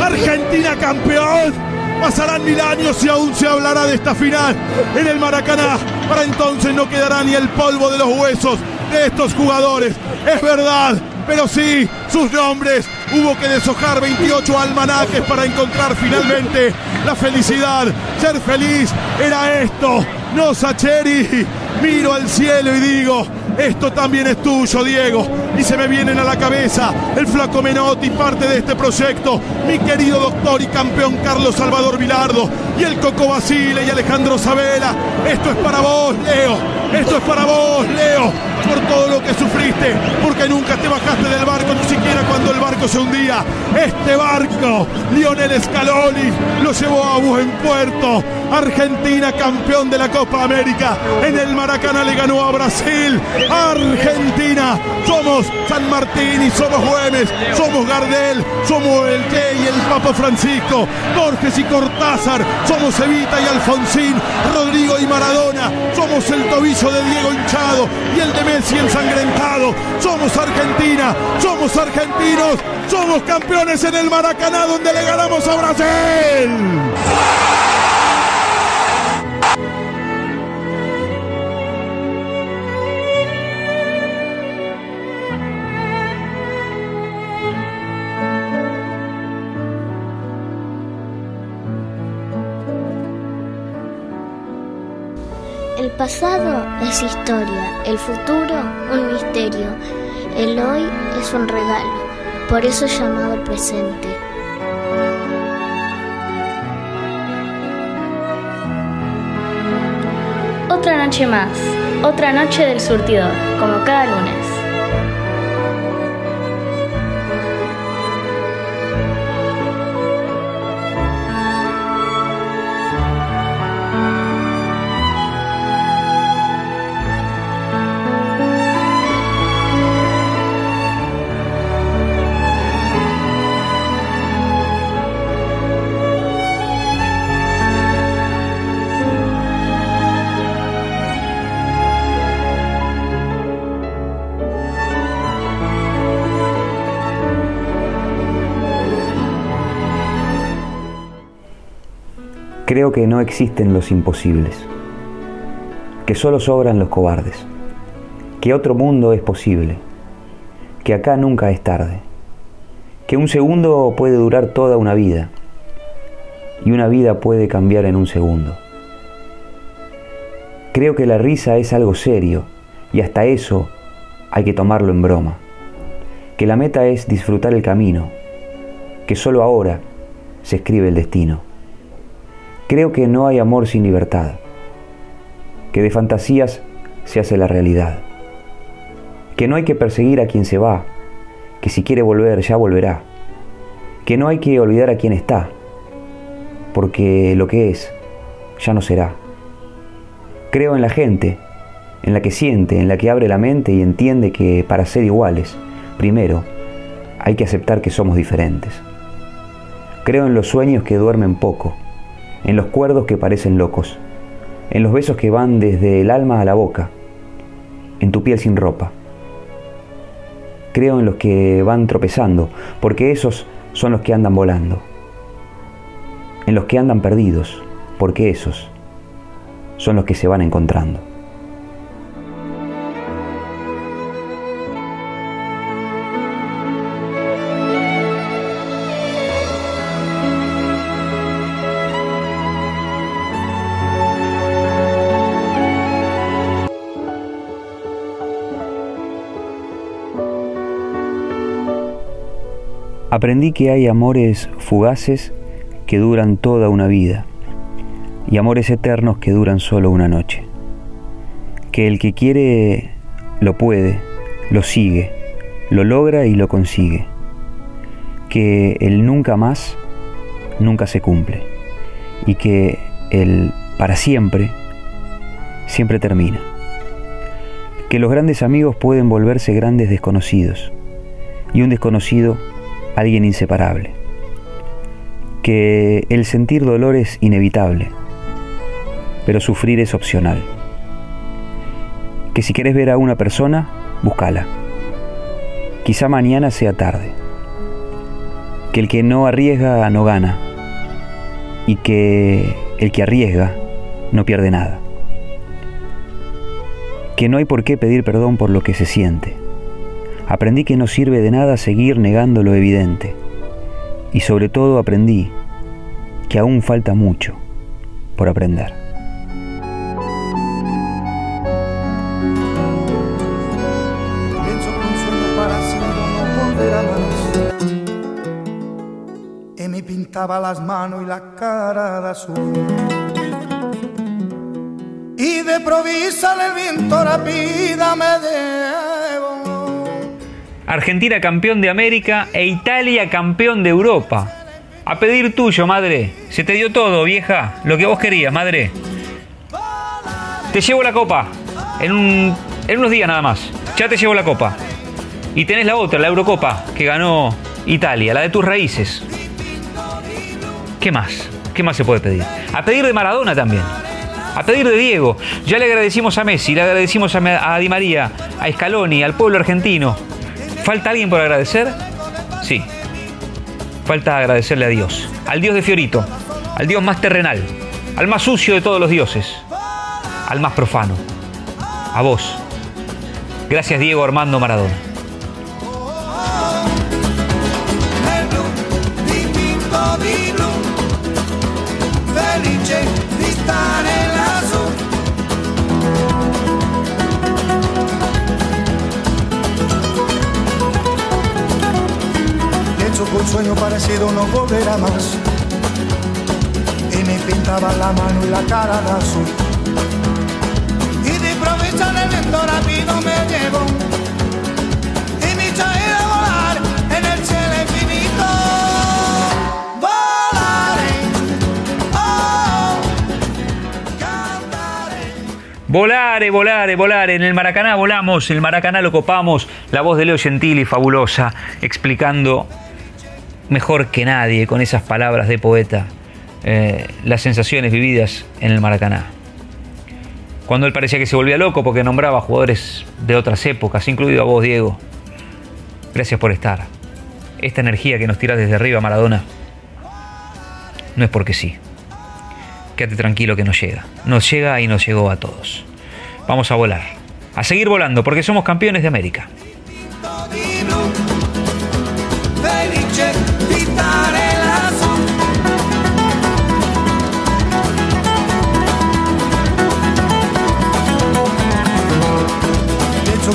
Argentina campeón. Pasarán mil años y aún se hablará de esta final en el Maracaná. Para entonces no quedará ni el polvo de los huesos de estos jugadores. Es verdad, pero sí, sus nombres. Hubo que deshojar 28 almanaques para encontrar finalmente la felicidad. Ser feliz era esto. No, Sacheri. Miro al cielo y digo, esto también es tuyo, Diego. Y se me vienen a la cabeza el flaco Menotti, parte de este proyecto, mi querido doctor y campeón Carlos Salvador Vilardo, y el Coco Basile y Alejandro Sabela. Esto es para vos, Leo. Esto es para vos, Leo, por todo lo que sufriste, porque nunca te bajaste del barco, ni siquiera cuando el barco se hundía. Este barco, Lionel Scaloni, lo llevó a buen puerto. Argentina campeón de la Copa América. En el Maracaná le ganó a Brasil. Argentina. Somos San Martín y somos Güemes. Somos Gardel. Somos el Che y el Papa Francisco. Borges y Cortázar. Somos Evita y Alfonsín. Rodrigo y Maradona. Somos el tobillo de Diego hinchado y el de Messi ensangrentado. Somos Argentina. Somos argentinos. Somos campeones en el Maracaná donde le ganamos a Brasil. Pasado es historia, el futuro un misterio, el hoy es un regalo, por eso llamado presente. Otra noche más, otra noche del surtidor, como cada lunes. Creo que no existen los imposibles, que solo sobran los cobardes, que otro mundo es posible, que acá nunca es tarde, que un segundo puede durar toda una vida y una vida puede cambiar en un segundo. Creo que la risa es algo serio y hasta eso hay que tomarlo en broma, que la meta es disfrutar el camino, que solo ahora se escribe el destino. Creo que no hay amor sin libertad, que de fantasías se hace la realidad, que no hay que perseguir a quien se va, que si quiere volver ya volverá, que no hay que olvidar a quien está, porque lo que es ya no será. Creo en la gente, en la que siente, en la que abre la mente y entiende que para ser iguales, primero, hay que aceptar que somos diferentes. Creo en los sueños que duermen poco, en los cuerdos que parecen locos, en los besos que van desde el alma a la boca, en tu piel sin ropa. Creo en los que van tropezando, porque esos son los que andan volando. En los que andan perdidos, porque esos son los que se van encontrando. Aprendí que hay amores fugaces que duran toda una vida y amores eternos que duran solo una noche. Que el que quiere lo puede, lo sigue, lo logra y lo consigue. Que el nunca más nunca se cumple y que el para siempre siempre termina. Que los grandes amigos pueden volverse grandes desconocidos y un desconocido alguien inseparable. Que el sentir dolor es inevitable, pero sufrir es opcional. Que si quieres ver a una persona, búscala. Quizá mañana sea tarde. Que el que no arriesga no gana. Y que el que arriesga no pierde nada. Que no hay por qué pedir perdón por lo que se siente. Aprendí que no sirve de nada seguir negando lo evidente. Y sobre todo aprendí que aún falta mucho por aprender. Y pintaba las manos y la cara de azul. Y de provisa el viento rápida me debo. Argentina campeón de América e Italia campeón de Europa. A pedir tuyo, madre. Se te dio todo, vieja. Lo que vos querías, madre. Te llevo la copa. En, un- en unos días nada más. Ya te llevo la copa. Y tenés la otra, la Eurocopa, que ganó Italia, la de tus raíces. ¿Qué más? ¿Qué más se puede pedir? A pedir de Maradona también. A pedir de Diego. Ya le agradecimos a Messi, le agradecimos a, a Di María, a Scaloni, al pueblo argentino. ¿Falta alguien por agradecer? Sí. Falta agradecerle a Dios. Al Dios de Fiorito. Al Dios más terrenal. Al más sucio de todos los dioses. Al más profano. A vos. Gracias Diego Armando Maradona. Sueño parecido no volverá más. Y me pintaba la mano y la cara de azul. Y de en el viento rápido me llevo. Y me hizo ir a volar en el cielo infinito. Volaré, oh, Volare, volare, volare. En el Maracaná volamos, el Maracaná lo copamos. La voz de Leo Gentili, fabulosa, explicando mejor que nadie, con esas palabras de poeta, eh, las sensaciones vividas en el Maracaná. Cuando él parecía que se volvía loco porque nombraba jugadores de otras épocas, incluido a vos, Diego. Gracias por estar. Esta energía que nos tiras desde arriba, Maradona, no es porque sí. Quédate tranquilo que nos llega. Nos llega y nos llegó a todos. Vamos a volar. A seguir volando porque somos campeones de América.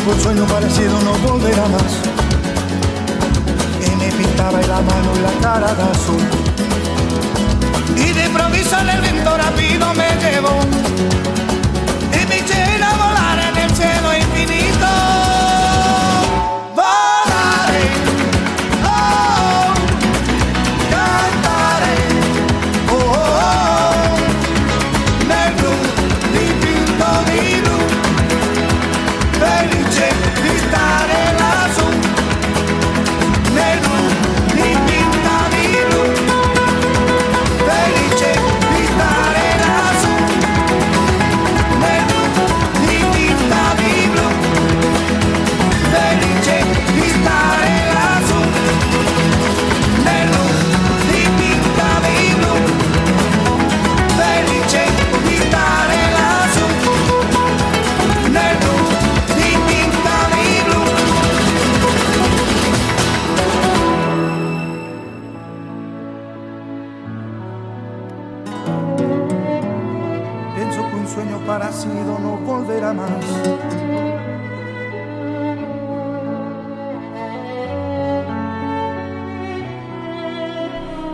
Un sueño parecido no volverá más. Y me pintaba la mano y la cara de azul. Y de improviso en el viento rápido me llevó. Y me eché a volar en el cielo infinito. Pienso que un sueño parecido no volverá más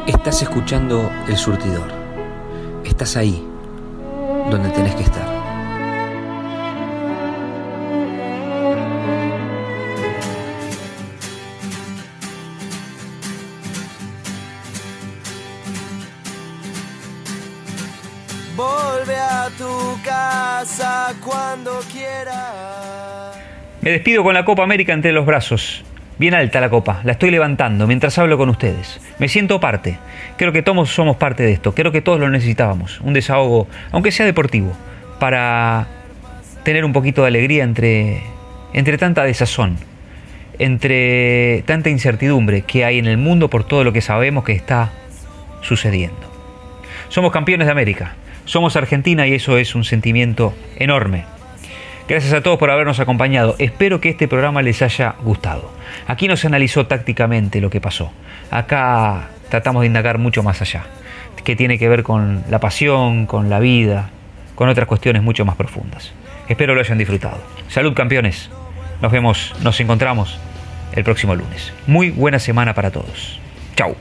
Estás escuchando El Surtidor. Estás ahí, donde tenés que estar. Cuando quieras. Me despido con la Copa América entre los brazos. Bien alta la copa, la estoy levantando mientras hablo con ustedes. Me siento parte. Creo que todos somos parte de esto. Creo que todos lo necesitábamos. Un desahogo, aunque sea deportivo, para tener un poquito de alegría entre, entre tanta desazón, entre tanta incertidumbre que hay en el mundo por todo lo que sabemos que está sucediendo. Somos campeones de América. Somos Argentina y eso es un sentimiento enorme. Gracias a todos por habernos acompañado. Espero que este programa les haya gustado. Aquí no se analizó tácticamente lo que pasó. Acá tratamos de indagar mucho más allá, que tiene que ver con la pasión, con la vida, con otras cuestiones mucho más profundas. Espero lo hayan disfrutado. Salud campeones. Nos vemos, nos encontramos el próximo lunes. Muy buena semana para todos. Chao.